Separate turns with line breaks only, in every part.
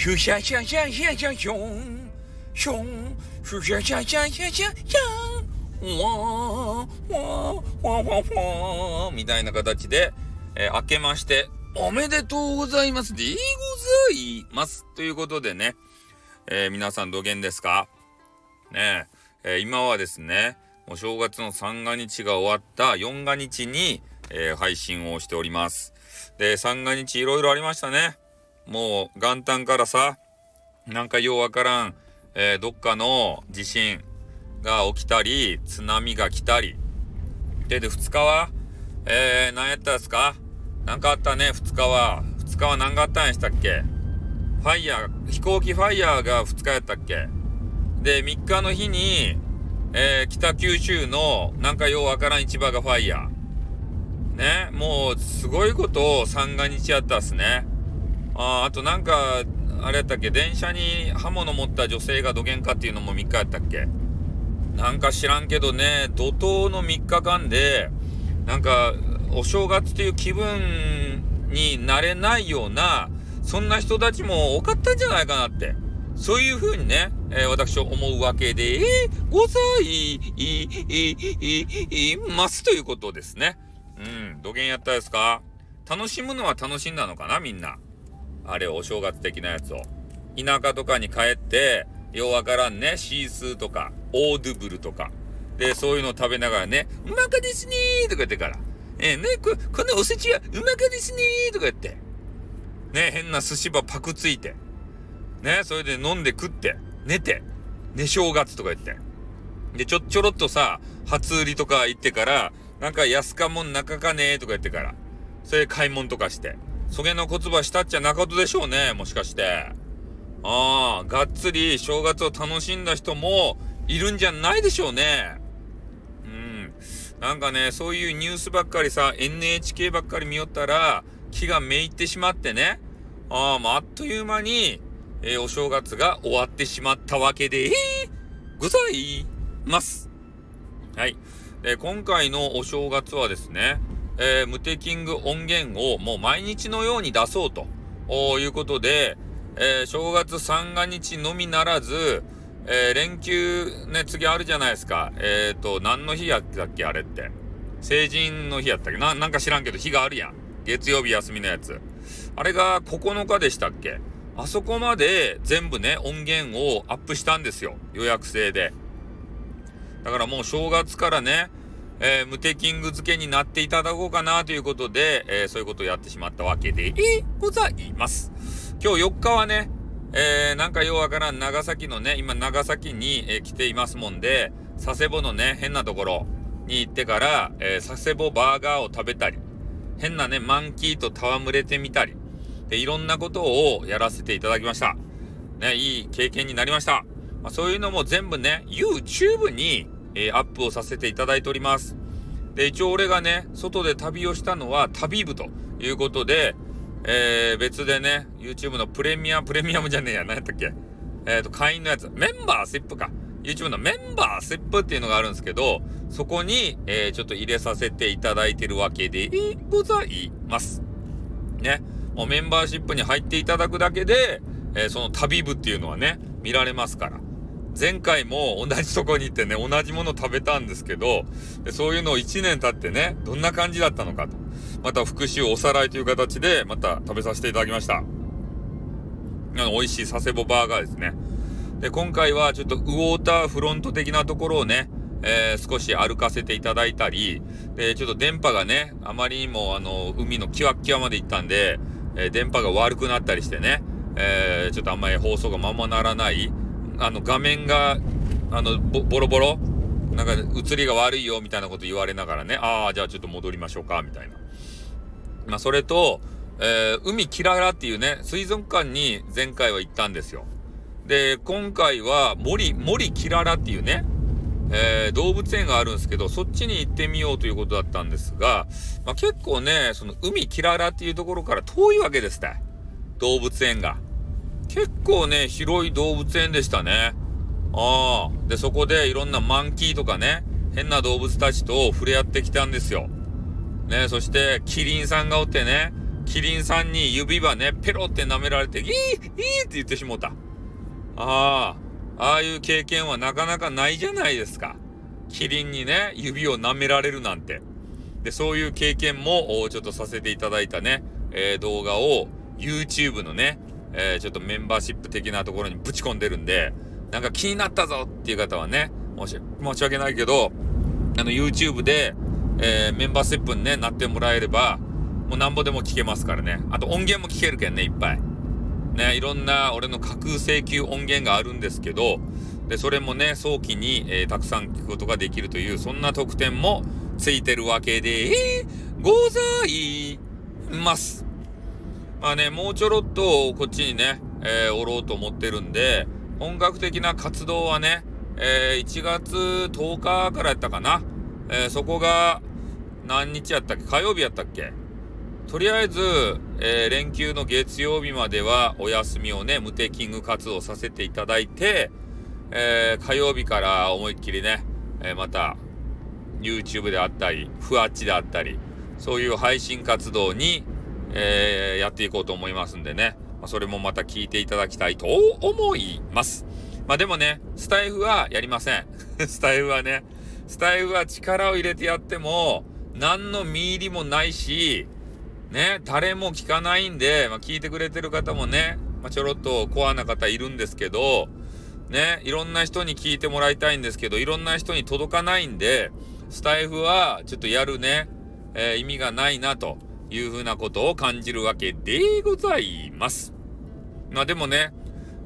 シュシャシャシャシャシャション、ション、シュシャシャシャシャシャシャン、わー、わー、わー、わー、わー、みたいな形で、えー、明けまして、おめでとうございますでございます。ということでね、えー、皆さん土下ですかねえ、えー、今はですね、お正月の三が日が終わった四が日に、えー、配信をしております。で、三が日いろいろありましたね。もう元旦からさ、なんかようわからん、えー、どっかの地震が起きたり、津波が来たり。で、で、二日は、えー、何やったですか？なんかあったね、二日は。二日は何があったんやしたっけ？ファイヤー、飛行機ファイヤーが二日やったっけ？で、三日の日に、えー、北九州のなんかようわからん市場がファイヤー。ね、もうすごいことを三が日やったっすね。ああとなんか、あれやったっけ？電車に刃物持った女性がどげんかっていうのも3日やったっけ？なんか知らんけどね、怒涛の3日間で、なんか、お正月っていう気分になれないような、そんな人たちも多かったんじゃないかなって。そういう風にね、えー、私は思うわけで、ござい、い、い、い、い、ますということですね。うん、どげんやったですか？楽しむのは楽しんだのかなみんな。あれ、お正月的なやつを。田舎とかに帰って、ようわからんね、シースーとか、オードゥブルとか。で、そういうのを食べながらね、うまかですねーとか言ってから。えー、ね、こ、このおせちはうまかですねーとか言って。ね、変な寿司場パクついて。ね、それで飲んで食って、寝て、寝正月とか言って。で、ちょ、ちょろっとさ、初売りとか行ってから、なんか安かもん中かねーとか言ってから、それ買い物とかして、そげの言葉したっちゃなかとでしょうね、もしかして。ああ、がっつり正月を楽しんだ人もいるんじゃないでしょうね。うん。なんかね、そういうニュースばっかりさ、NHK ばっかり見よったら、気がめいってしまってね。ああ、もうあっという間に、えー、お正月が終わってしまったわけで、えー、ございます。はい。え、今回のお正月はですね、えー、ムテキング音源をもう毎日のように出そうということで、えー、正月三が日のみならず、えー、連休ね、次あるじゃないですか。えっ、と、何の日やったっけあれって。成人の日やったっけ？な、なんか知らんけど日があるやん。月曜日休みのやつ。あれが9日でしたっけ？あそこまで全部ね、音源をアップしたんですよ。予約制で。だからもう正月からね、えー、無敵ング付けになっていただこうかなということで、えー、そういうことをやってしまったわけでございます。今日4日はね、えー、なんかようわからん長崎のね、今長崎に、え、来ていますもんで、佐世保のね、変なところに行ってから、え、佐世保バーガーを食べたり、変なね、マンキーと戯れてみたり、で、いろんなことをやらせていただきました。ね、いい経験になりました。まあ、そういうのも全部ね、YouTube に、えー、アップをさせていただいております。で、一応俺がね、外で旅をしたのは旅部ということで、えー、別でね、YouTube のプレミアム、プレミアムじゃねえや、何やったっけ？えっ、ー、と、会員のやつ、メンバーシップか。YouTube のメンバーシップっていうのがあるんですけど、そこに、えー、ちょっと入れさせていただいてるわけでございます。ね。もうメンバーシップに入っていただくだけで、えー、その旅部っていうのはね、見られますから。前回も同じとこに行ってね、同じもの食べたんですけど、でそういうのを1年経ってね、どんな感じだったのかと。また復習おさらいという形で、また食べさせていただきました。あの、美味しい佐世保バーガーですね。で、今回はちょっとウォーターフロント的なところをね、えー、少し歩かせていただいたり、で、ちょっと電波がね、あまりにもあの、海のキワッキワまで行ったんで、えー、電波が悪くなったりしてね、えー、ちょっとあんまり放送がままならない、あの、画面が、あの、ボロボロ、なんか映りが悪いよみたいなこと言われながらね、ああ、じゃあちょっと戻りましょうか、みたいな。まあ、それと、えー、海キララっていうね、水族館に前回は行ったんですよ。で、今回は森、森キララっていうね、えー、動物園があるんですけど、そっちに行ってみようということだったんですが、まあ、結構ね、その海キララっていうところから遠いわけですって。動物園が。結構ね、広い動物園でしたね。ああ。で、そこでいろんなマンキーとかね、変な動物たちと触れ合ってきたんですよ。ね、そして、キリンさんがおってね、キリンさんに指輪ね、ペロって舐められて、いいいいって言ってしもうた。ああ、ああいう経験はなかなかないじゃないですか。キリンにね、指を舐められるなんて。で、そういう経験もちょっとさせていただいたね、えー、動画を YouTube のね、えー、ちょっとメンバーシップ的なところにぶち込んでるんで、なんか気になったぞっていう方はね、申し申し訳ないけど、あの YouTube で、えー、メンバーシップにね、なってもらえれば、もうなんぼでも聞けますからね。あと音源も聞けるけんね、いっぱい。ね、いろんな俺の架空請求音源があるんですけど、で、それもね、早期に、えー、たくさん聞くことができるという、そんな特典もついてるわけで、ございます。まあね、もうちょろっとこっちにね、えー、おろうと思ってるんで、本格的な活動はね、えー、1月10日からやったかな。えー、そこが何日やったっけ？火曜日やったっけ？とりあえず、えー、連休の月曜日まではお休みをね、無敵キング活動させていただいて、えー、火曜日から思いっきりね、えー、また YouTube であったり、ふわっちであったり、そういう配信活動に、えー、やっていこうと思いますんでね。まあ、それもまた聞いていただきたいと思います。まあでもね、スタイフはやりません。スタイフはね、スタイフは力を入れてやっても、何の見入りもないし、ね、誰も聞かないんで、まあ、聞いてくれてる方もね、まあ、ちょろっとコアな方いるんですけど、ね、いろんな人に聞いてもらいたいんですけど、いろんな人に届かないんで、スタイフはちょっとやるね、えー、意味がないなと。いうふうなことを感じるわけでございます。まあでもね、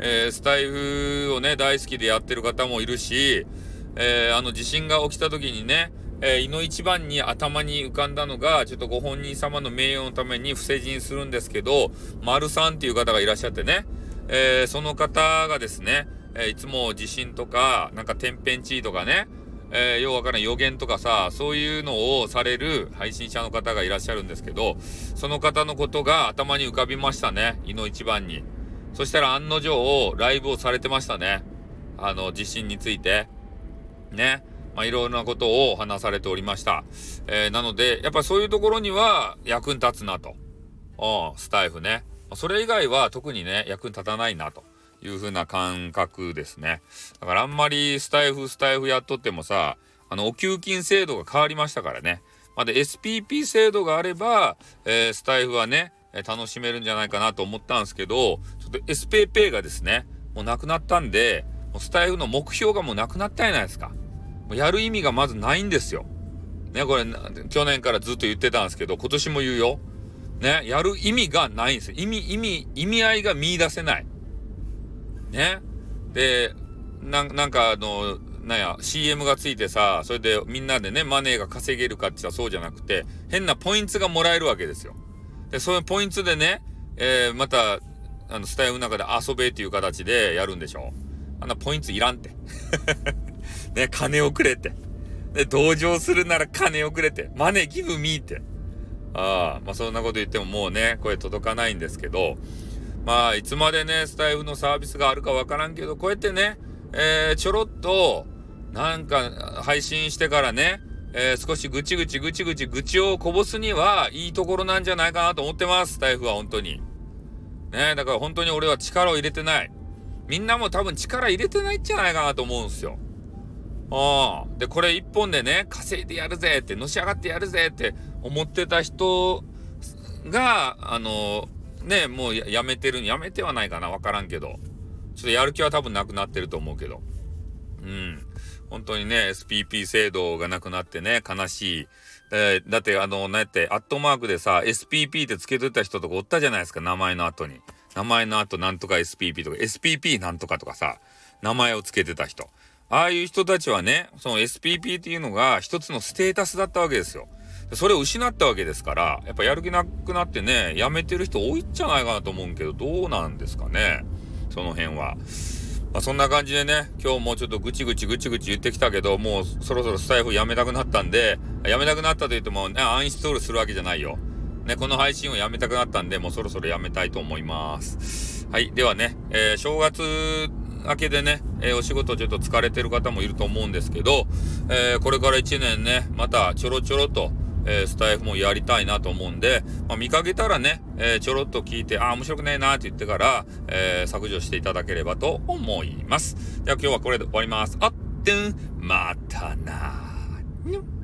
えー、スタイフをね、大好きでやってる方もいるし、えー、あの地震が起きた時にね、えー、いの一番に頭に浮かんだのが、ちょっとご本人様の名誉のために伏せ字にするんですけど、丸さんっていう方がいらっしゃってね、えー、その方がですね、えいつも地震とか、なんか天変地異とかね、えー、ようわからん予言とかさ、そういうのをされる配信者の方がいらっしゃるんですけど、その方のことが頭に浮かびましたね。井の一番に。そしたら案の定、ライブをされてましたね。あの、地震について。ね。まあ、いろんなことを話されておりました。えー、なので、やっぱそういうところには役に立つなと。うん、スタイフね。それ以外は特にね、役に立たないなと。いう風な感覚ですね。だからあんまりスタイフスタイフやっとってもさ、あの、お給金制度が変わりましたからね。まだ SPP 制度があれば、えー、スタイフはね、楽しめるんじゃないかなと思ったんですけど、ちょっと SPP がですね、もうなくなったんで、もうスタイフの目標がもうなくなったじゃないですか。もうやる意味がまずないんですよ。ね、これ、去年からずっと言ってたんですけど、今年も言うよ。ね、やる意味がないんですよ。意味、意味、意味合いが見出せない。ね。で、ななんかあの、なんや、CM がついてさ、それでみんなでね、マネーが稼げるかって言ったらそうじゃなくて、変なポイントがもらえるわけですよ。で、そういうポイントでね、えー、また、あの、スタイルの中で遊べっていう形でやるんでしょ。あんなポイントいらんって。ね、金をくれって。で、同情するなら金をくれって。マネーギブミーって。ああ、まあそんなこと言ってももうね、声届かないんですけど、まあ、いつまでね、スタイフのサービスがあるかわからんけど、こうやってね、えー、ちょろっと、なんか、配信してからね、えー、少しぐちぐちぐちぐち愚痴をこぼすにはいいところなんじゃないかなと思ってます、スタイフは本当に。ねだから本当に俺は力を入れてない。みんなも多分力入れてないんじゃないかなと思うんすよ。ああ。で、これ一本でね、稼いでやるぜって、のし上がってやるぜって思ってた人が、あのね、もうやめてる、やめてはないかな、わからんけど。ちょっとやる気は多分なくなってると思うけど。うん。本当にね、SPP 制度がなくなってね、悲しい。えー、だって、あの、なんやって、アットマークでさ、SPP って付けといた人とかおったじゃないですか、名前の後に。名前の後なんとか SPP とか、SPP なんとかとかさ、名前を付けてた人。ああいう人たちはね、その SPP っていうのが一つのステータスだったわけですよ。それを失ったわけですから、やっぱやる気なくなってね、やめてる人多いんじゃないかなと思うけど、どうなんですかね。その辺は。まあ、そんな感じでね、今日もちょっとぐちぐちぐちぐち言ってきたけど、もうそろそろスタイフやめたくなったんで、やめたくなったと言ってもね、アンインストールするわけじゃないよ。ね、この配信をやめたくなったんで、もうそろそろやめたいと思います。はい。ではね、えー、正月明けでね、えー、お仕事ちょっと疲れてる方もいると思うんですけど、えー、これから1年ね、またちょろちょろと、えー、スタイフもやりたいなと思うんで、まあ、見かけたらね、えー、ちょろっと聞いて、あ、面白くねえなって言ってから、えー、削除していただければと思います。では今日はこれで終わります。あってん、またなにょ